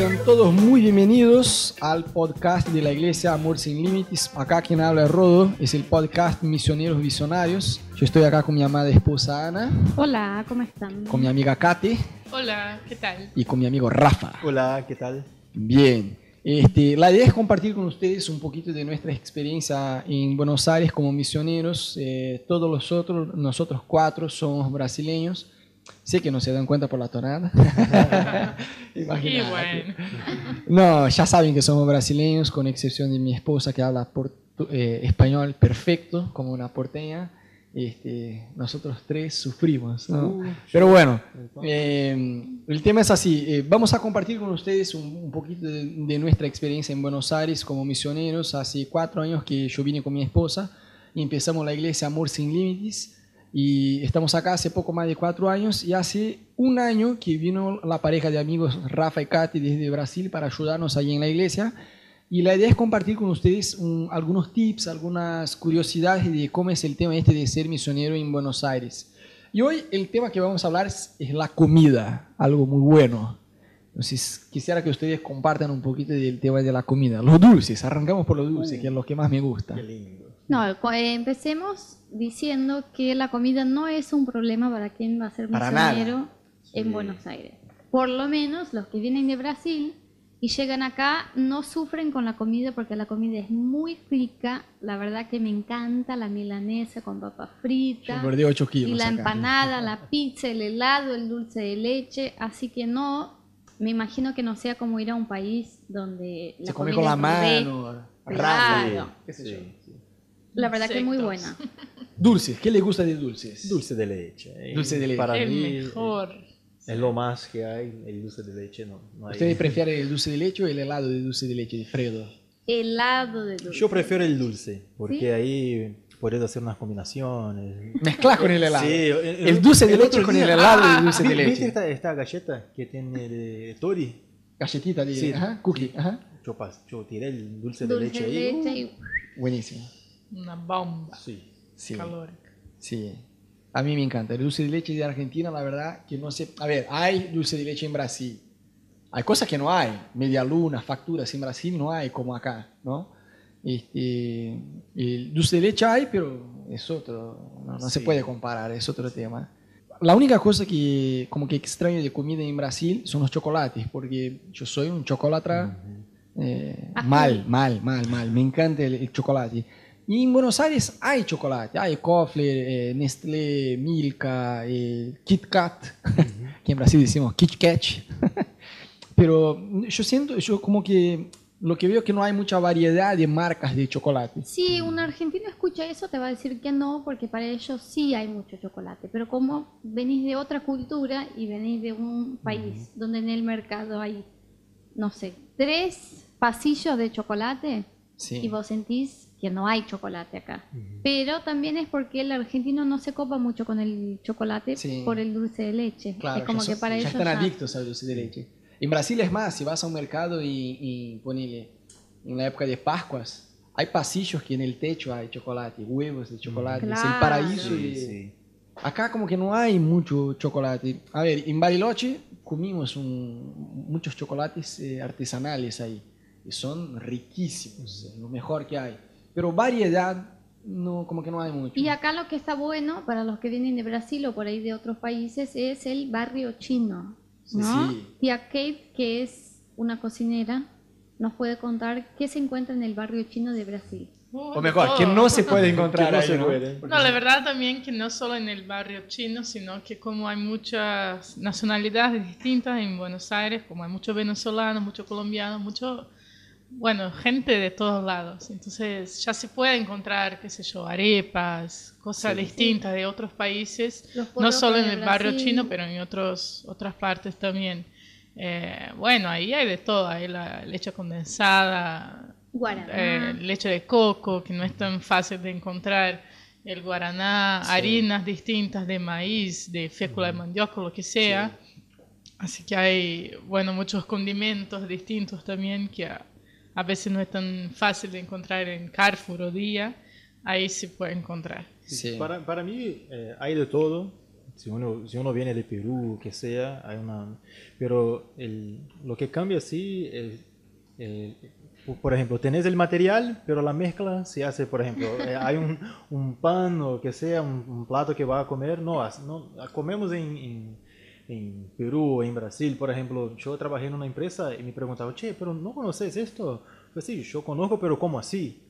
Sean todos muy bienvenidos al podcast de la Iglesia Amor Sin Límites. Acá quien habla es Rodo, es el podcast Misioneros Visionarios. Yo estoy acá con mi amada esposa Ana. Hola, ¿cómo están? Con mi amiga Kate. Hola, ¿qué tal? Y con mi amigo Rafa. Hola, ¿qué tal? Bien. Este, la idea es compartir con ustedes un poquito de nuestra experiencia en Buenos Aires como misioneros. Eh, todos nosotros, nosotros cuatro somos brasileños. Sé que no se dan cuenta por la tonada. bueno. No, ya saben que somos brasileños, con excepción de mi esposa que habla eh, español perfecto, como una porteña. Este, nosotros tres sufrimos. Uh, Pero bueno, eh, el tema es así. Eh, vamos a compartir con ustedes un, poquito de, de, nuestra experiencia en Buenos Aires como misioneros. Hace cuatro años que yo vine con mi esposa y empezamos la iglesia Amor Sin Límites. Y estamos acá hace poco más de cuatro años y hace un año que vino la pareja de amigos Rafa y Katy desde Brasil para ayudarnos allí en la iglesia. Y la idea es compartir con ustedes algunos tips, algunas curiosidades de cómo es el tema este de ser misionero en Buenos Aires. Y hoy el tema que vamos a hablar es, la comida, algo muy bueno. Entonces quisiera que ustedes compartan un poquito del tema de la comida. Los dulces, arrancamos por los dulces, que es lo que más me gusta. Qué lindo. No, eh, empecemos diciendo que la comida no es un problema para quien va a ser misionero en Buenos Aires. Por lo menos los que vienen de Brasil y llegan acá no sufren con la comida porque la comida es muy rica. La verdad que me encanta la milanesa con papas fritas. Y la empanada, la pizza, el helado, el dulce de leche. Así que no, me imagino que no sea como ir a un país donde la Se come con la mano, claro. La verdad que es muy buena. Dulces, ¿qué le gusta de dulces? Dulce de leche. Dulce de leche. Para el mí mejor. Es lo más que hay, el dulce de leche. No, no hay. ¿Ustedes prefieren el dulce de leche o el helado de dulce de leche de Fredo? Helado de dulce. Yo prefiero el dulce, porque ahí puedes hacer unas combinaciones. Mezclas con el helado. Sí, el, dulce de leche con el helado de dulce de leche. ¿Viste esta, esta galleta que tiene de Tori? Galletita de Sí. ajá, cookie. Ajá. Yo, pas- yo tiré el dulce, Dulce de leche de ahí. leche y- Buenísimo. Una bomba Sí. Sí. calórica. Sí. A mí me encanta. El dulce de leche de Argentina, la verdad, que no sé. A ver, hay dulce de leche en Brasil. Hay cosas que no hay. Media luna, facturas en Brasil no hay como acá, ¿no? Este, el dulce de leche hay, pero es otro. No, no se puede comparar, es otro tema. La única cosa que como que extraño de comida en Brasil son los chocolates, porque yo soy un chocolatra eh, Ajá. mal, mal, mal, mal. Me encanta el, el chocolate. Y en Buenos Aires hay chocolate, hay Kofler, eh, Nestlé, Milka, eh, Kit Kat, que en Brasil decimos Kit Kat. Pero yo siento, yo como que lo que veo es que no hay mucha variedad de marcas de chocolate. Si un argentino escucha eso, te va a decir que no, porque para ellos sí hay mucho chocolate. Pero como venís de otra cultura y venís de un país donde en el mercado hay, no sé, tres pasillos de chocolate Sí. y vos sentís que no hay chocolate acá. Pero también es porque el argentino no se copa mucho con el chocolate Sí. por el dulce de leche. Claro, es como ya que son- para ya ellos están ya- adictos al dulce de leche. En Brasil es más, si vas a un mercado y, y ponele, en la época de Pascuas, hay pasillos que en el techo hay chocolate, huevos de chocolate, es el Claro. paraíso. Sí, de- sí. Acá como que no hay mucho chocolate. A ver, en Bariloche comimos un- muchos chocolates eh, artesanales ahí. Y son riquísimos, lo mejor que hay. Pero variedad, no, como que no hay mucho. Y acá lo que está bueno para los que vienen de Brasil o por ahí de otros países es el barrio chino. ¿no? Sí. Tía Kate, que es una cocinera, nos puede contar qué se encuentra en el barrio chino de Brasil. O mejor, que no se puede encontrar no ahí, se ¿no? puede. No, la verdad también que no solo en el barrio chino, sino que como hay muchas nacionalidades distintas en Buenos Aires, como hay muchos venezolanos, muchos colombianos, mucho, bueno, gente de todos lados. Entonces ya se puede encontrar, qué sé yo, arepas, cosas distintas de otros países, no solo en el barrio chino, pero en otros, otras partes también. Eh, bueno, ahí hay de todo, hay la leche condensada, eh, leche de coco, que no es tan fácil de encontrar, el guaraná, harinas distintas de maíz, de fécula de mandioca, lo que sea. Así que hay, bueno, muchos condimentos distintos también que a, veces no es tan fácil de encontrar en Carrefour o Día. Ahí se puede encontrar. Sí. Para, para mí eh, hay de todo. si uno, si uno viene de Perú, que sea, hay una... Pero el, lo que cambia sí es, eh, por ejemplo, tenés el material, pero la mezcla se hace, por ejemplo, eh, hay un, un, pan o que sea, un, un, plato que va a comer, no, no comemos en, en, en, Perú o en Brasil, por ejemplo, yo trabajé en una empresa y me preguntaba, che, pero ¿no conoces esto? Pues sí, yo conozco, pero ¿cómo así?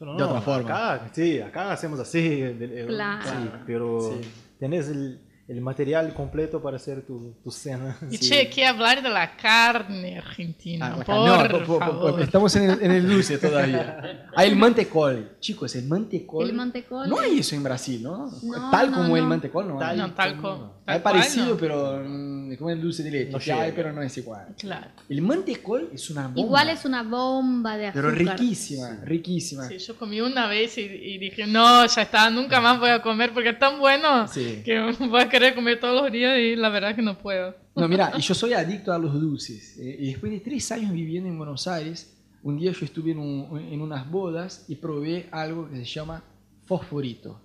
No, de otra forma. Acá, sí, acá hacemos así. Claro. Sí, pero sí. tenés el, el material completo para hacer tu, tu cena. Y sí. che, que hablar de la carne argentina, ah, por, no, por, favor. Estamos en el, en el, dulce todavía. Hay el mantecol. Chicos, el mantecol. El mantecol. No hay eso en Brasil, ¿no? no tal como no, el mantecol, ¿no? Tal, no, tal como. Hay parecido, pero mm, es como el dulce de leche. No que hay, pero no es igual. Claro. El mantecol es una bomba. Igual es una bomba de azúcar. Pero riquísima, riquísima. Sí, yo comí una vez y, y, dije, no, ya está, nunca más voy a comer porque es tan bueno sí. que voy a querer comer todos los días y la verdad que no puedo. No, mira, yo soy adicto a los dulces. Eh, y después de tres años viviendo en Buenos Aires, un día yo estuve en, un, en unas bodas y probé algo que se llama fosforito.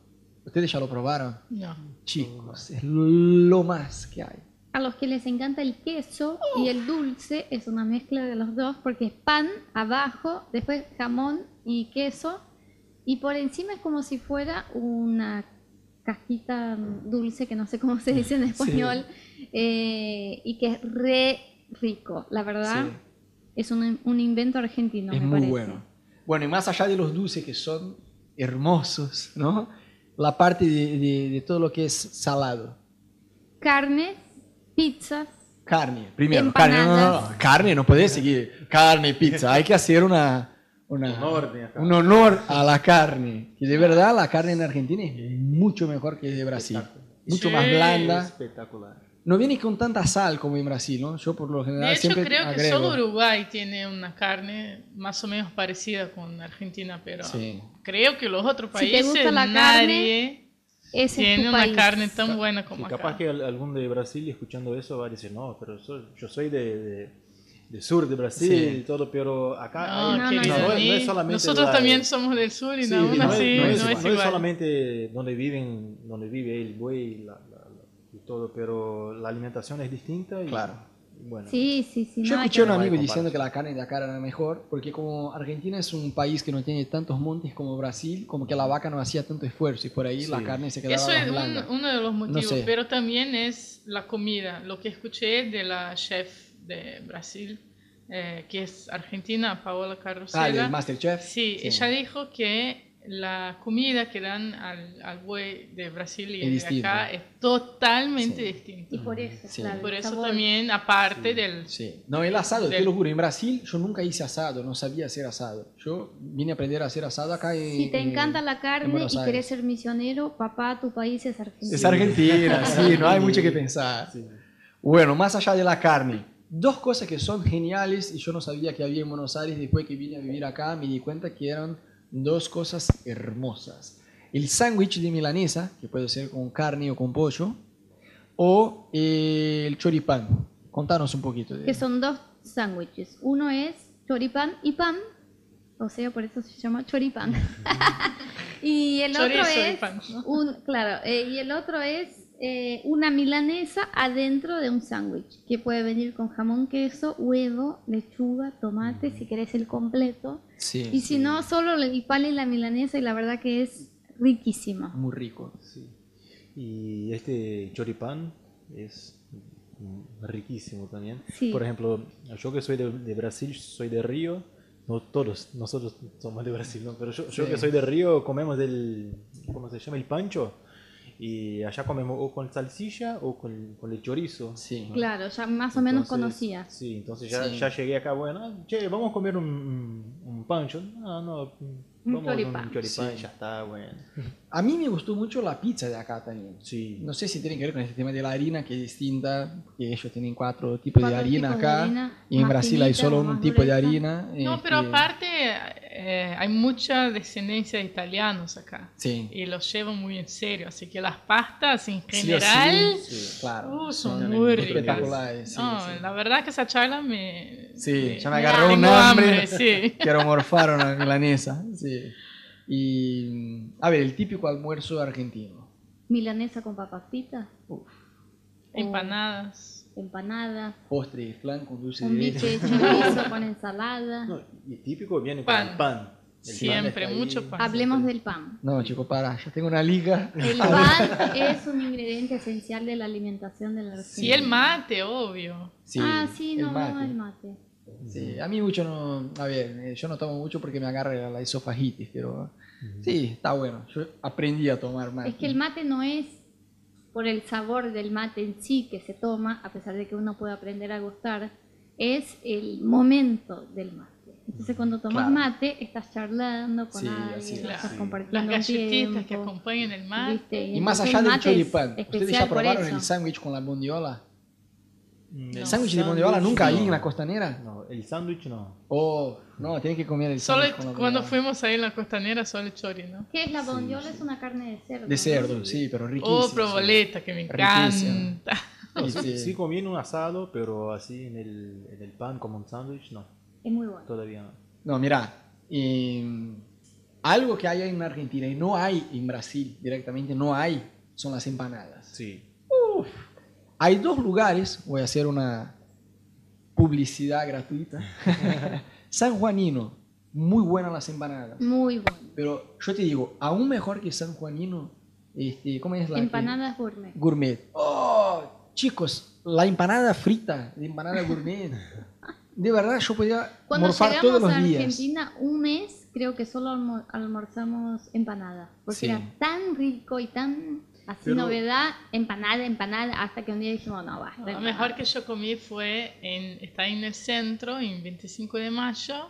¿Ustedes ya lo probaron? No. Chicos, es lo más que hay. A los que les encanta el queso y el dulce es una mezcla de los dos porque es pan abajo, después jamón y queso y por encima es como si fuera una cajita dulce que no sé cómo se dice en español sí. eh, y que es re rico, la verdad. Sí. Es un, un, invento argentino. Es me muy parece. bueno. Bueno, y más allá de los dulces que son hermosos, ¿no? La parte de, de, de todo lo que es salado. Carnes, pizzas. Carne, primero. Carne no, no, no, carne, no puedes seguir. Carne, pizza. Hay que hacer una, una, honor, un honor a la carne. Y de verdad la carne en Argentina es mucho mejor que de Brasil. Mucho Sí. más blanda. Espectacular. No viene con tanta sal como en Brasil, ¿no? Yo por lo general De hecho, siempre creo que agrego. solo Uruguay tiene una carne más o menos parecida con Argentina, pero Sí. creo que los otros Si te países gusta la nadie Ese es tiene una país. carne tan buena como Y acá. capaz que al- algún de Brasil escuchando eso va a decir, no, pero yo soy de, de, de sur de Brasil Sí. y todo, pero acá No, hay- no, no, no es- no ni- es solamente nosotros la- también somos del sur y Sí, aún no, así es, no, es, no es no es igual. solamente donde viven, donde vive el buey la- la- la- y todo, pero la alimentación es distinta y Claro. bueno. Sí, sí, sí. Yo escuché a un amigo diciendo que la carne de acá era mejor, porque como Argentina es un país que no tiene tantos montes como Brasil, como que la vaca no hacía tanto esfuerzo y por ahí la Sí. carne se quedaba Eso más es un- blanda. uno de los motivos, sé. pero también es la comida. Lo que escuché de la chef de Brasil, eh, que es argentina, Paola Ah, Carrosella. del Masterchef. Sí, ella dijo que la comida que dan al, al buey de Brasil y Es de distinto. acá es totalmente Sí. distinto. Y por eso, Sí. claro, Por eso sabor. también, aparte del... Sí. No, el asado, te Del- lo juro, en Brasil yo nunca hice asado, no sabía hacer asado. Yo vine a aprender a hacer asado acá en Si te en- encanta la carne y querés ser misionero, papá, tu país es Argentina. Es Argentina, sí, no hay mucho que pensar. Sí. Bueno, más allá de la carne, dos cosas que son geniales y yo no sabía que había en Buenos Aires después que vine a vivir acá, me di cuenta que eran dos cosas hermosas. El sándwich de milanesa, que puede ser con carne o con pollo, o eh, el choripán. Contanos un poquito. de- Que son dos sándwiches. Uno es choripán y pan, o sea, por eso se llama choripán. y el Chorizo otro y es, pan, ¿no? un, claro, eh, y el otro es eh, una milanesa adentro de un sándwich, que puede venir con jamón, queso, huevo, lechuga, tomate, si querés el completo. Sí, Y si no, solo el pan y la milanesa, y la verdad que es riquísima. muy rico. Sí. Y este choripán es riquísimo también. Sí. Por ejemplo, yo que soy de, de Brasil, soy de Río, no todos nosotros somos de Brasil, ¿no? pero yo, yo que soy de Río comemos del, ¿cómo se llama? El pancho. Y allá comemos o con salsilla o con, con el chorizo. Sí. Claro, ya más o menos conocía. Sí, entonces ya, Sí. ya llegué acá, bueno, ah, che, vamos a comer un, un, pancho. No, no, Un choripán. un choripán, Sí. ya está, bueno. A mí me gustó mucho la pizza de acá también. Sí. No sé si tiene que ver con este tema de la harina, que es distinta, que ellos tienen cuatro tipos de Cuatro harina tipos de acá, harina, y en Brasil hay solo un tipo de harina. No, pero este, aparte eh, hay mucha descendencia de italianos acá. Sí. Y los llevan muy en serio. Así que las pastas en general sí, Sí. claro. uh, son son muy ricas. No, sí. La verdad que esa charla me... Sí, ya me me- agarró un hambre. sí. Quiero morfar una milanesa. Sí. Y, a ver, el típico almuerzo argentino. Milanesa con papas fritas. Empanadas. Empanadas. Postre, flan con dulce Un de biche leche. de chorizo con ensalada. No, y típico viene Pan. con el pan. El Siempre, pan mucho pan. Hablemos del pan. No, chico, para, ya tengo una liga. El pan es un ingrediente esencial de la alimentación del argentino. Y el mate, obvio. Sí, ah, sí, el no, mate. no, el mate. Sí, a mí mucho no. A ver, eh, yo no tomo mucho porque me agarra la esofagitis, pero sí, está bueno. Yo aprendí a tomar mate. Es que el mate no es por el sabor del mate en sí que se toma, a pesar de que uno puede aprender a gustar, es el momento del mate. Entonces cuando tomas Claro. mate, estás charlando con Sí, alguien, es, estás sí. compartiendo Las galletitas que acompañan el mate. ¿viste? Y más allá el del choripán, ¿ustedes ya especial por probaron eso. el sándwich con la bondiola? Mm, ¿El sándwich de bondiola nunca ahí en la costanera? No, el sándwich no. Oh, no, tienen que comer el Solo sándwich la cuando fuimos ahí en la costanera, solo el chori, ¿no? ¿Qué es la bondiola? Es una carne de cerdo. De ¿no? cerdo, sí, pero riquísimo. Oh, proboleta, que me encanta. No, sí, sí comí en un asado, pero así en el, en el pan como un sándwich, no. Es muy bueno. Todavía no. No, mira, algo que hay en Argentina y no hay en Brasil directamente, no hay, son las empanadas. Sí. Hay dos lugares, voy a hacer una publicidad gratuita. San Juanino, muy buenas las empanadas. Muy bueno. Pero yo te digo, aún mejor que San Juanino, este, ¿cómo es la que- Empanadas gourmet. gourmet? Oh, chicos, la empanada frita, la empanada gourmet. De verdad, yo podía Cuando morfar todos llegamos los a días. Argentina, un mes, creo que solo almo- almorzamos empanada. Porque Sí. era tan rico y tan así Pero- novedad, empanada, empanada, hasta que un día dijimos, no, basta. Lo empanada". mejor que yo comí fue en, está en el centro, en 25 de mayo.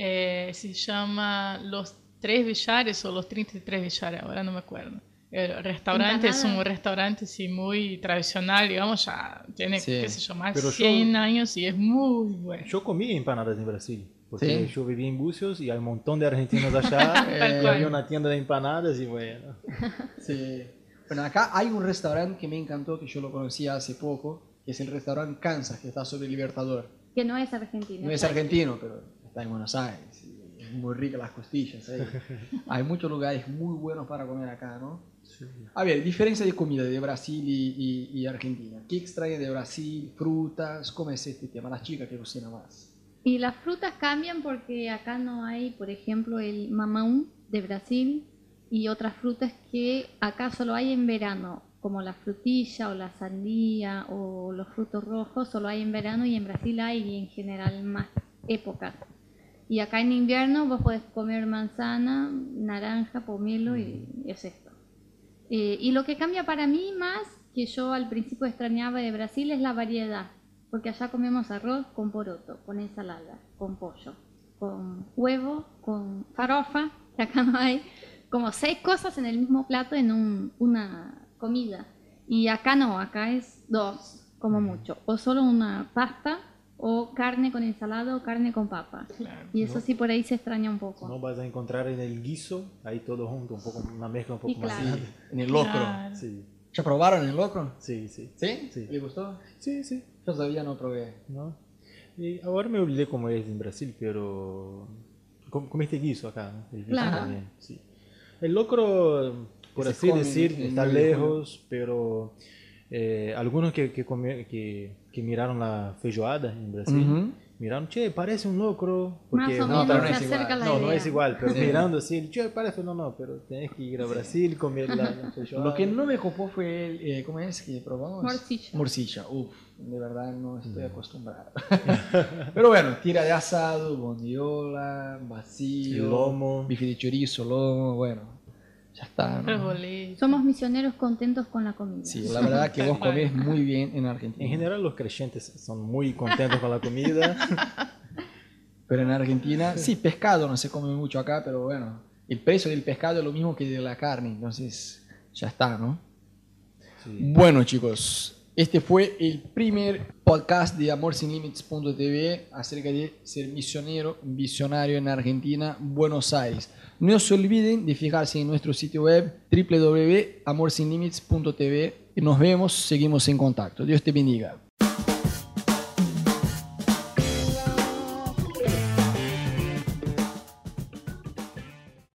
eh, se llama Los Tres Villares o Los 33 Villares, ahora no me acuerdo. El restaurante es un Empanada. restaurante sí, muy tradicional, digamos, ya tiene, Sí. qué sé yo, más de Pero yo- 100 años y es muy bueno. Yo comí empanadas en Brasil. Porque Sí. yo viví en Bucios y hay un montón de argentinos allá. Cual. había una tienda de empanadas y bueno. Sí. Bueno, acá hay un restaurante que me encantó, que yo lo conocía hace poco, que es el restaurante Kansas, que está sobre Libertador. Que no es argentino. No es argentino, pero está en Buenos Aires. y es muy rica las costillas ahí. Hay muchos lugares muy buenos para comer acá, ¿no? A ver, diferencia de comida de Brasil y, y- y Argentina. ¿Qué extraña de Brasil? Frutas, ¿cómo es este tema? Las chicas que cocinan más. Y las frutas cambian porque acá no hay, por ejemplo, el mamão de Brasil y otras frutas que acá solo hay en verano, como la frutilla o la sandía o los frutos rojos, solo hay en verano y en Brasil hay en general más épocas. Y acá en invierno vos podés comer manzana, naranja, pomelo y es esto. Eh, y lo que cambia para mí más, que yo al principio extrañaba de Brasil, es la variedad. Porque allá comemos arroz con poroto, con ensalada, con pollo, con huevo, con farofa, que acá no hay. Como seis cosas en el mismo plato en un- una comida. Y acá no, acá es dos, como mucho. O solo una pasta, o carne con ensalada, o carne con papa. Claro. Y eso sí por ahí se extraña un poco. No vas a encontrar en el guiso, ahí todo junto, un poco, una mezcla un poco Y más claro. grande. En el locro. Claro. Sí, ¿Ya probaron el locro? sí, sí. ¿Sí? Sí. ¿Le gustó? Sí, sí. Yo todavía no probé. ¿no? Y ahora me olvidé cómo es en Brasil, pero com- comiste guiso acá, ¿no? El guiso Claro. también, sí. El locro, por así decir, está lejos, pero eh, algunos que, que, que, que miraron la feijoada en Brasil. Miraron, che, parece un locro. Más Porque, o no, menos pero no es igual. no, no es igual, pero Sí. mirando así, che, parece, no, no, pero tenés que ir a Brasil, comer la, la. Lo que no me copó fue el, eh, ¿cómo es que probamos? Morcilla. Morcilla, uff, de verdad no estoy acostumbrado. Pero bueno, tira de asado, bondiola, vacío, lomo. bife de chorizo, lomo, bueno, ya está. ¿no? Somos misioneros contentos con la comida. Sí, la verdad que vos comés muy bien en Argentina. En general los creyentes son muy contentos con la comida. Pero en Argentina, sí, pescado no se come mucho acá, pero bueno, el precio del pescado es lo mismo que de la carne, entonces ya está, ¿no? Sí. Bueno, chicos, este fue el primer podcast de AmorSinLimits.tv acerca de ser misionero, visionario en Argentina, Buenos Aires. No se olviden de fijarse en nuestro sitio web www.amorsinlimits.tv nos vemos, seguimos en contacto. Dios te bendiga.